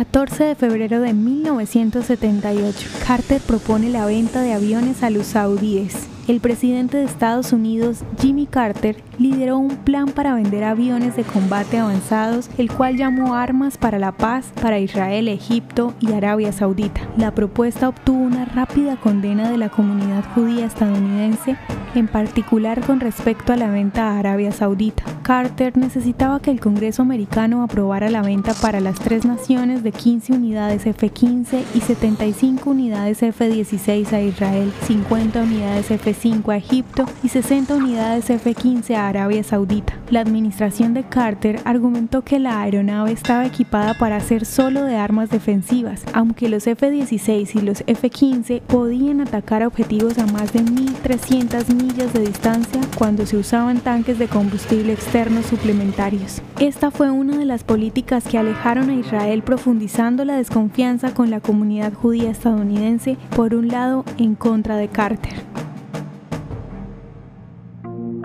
14 de febrero de 1978, Carter propone la venta de aviones a los saudíes el presidente de Estados Unidos, Jimmy Carter, lideró un plan para vender aviones de combate avanzados, el cual llamó Armas para la Paz para Israel, Egipto y Arabia Saudita. La propuesta obtuvo una rápida condena de la comunidad judía estadounidense, en particular con respecto a la venta a Arabia Saudita. Carter necesitaba que el Congreso americano aprobara la venta para las tres naciones de 15 unidades F-15 y 75 unidades F-16 a Israel, 50 unidades F-5 5 a Egipto y 60 unidades F-15 a Arabia Saudita. La administración de Carter argumentó que la aeronave estaba equipada para ser solo de armas defensivas, aunque los F-16 y los F-15 podían atacar objetivos a más de 1.300 millas de distancia cuando se usaban tanques de combustible externos suplementarios. Esta fue una de las políticas que alejaron a Israel profundizando la desconfianza con la comunidad judía estadounidense, por un lado en contra de Carter.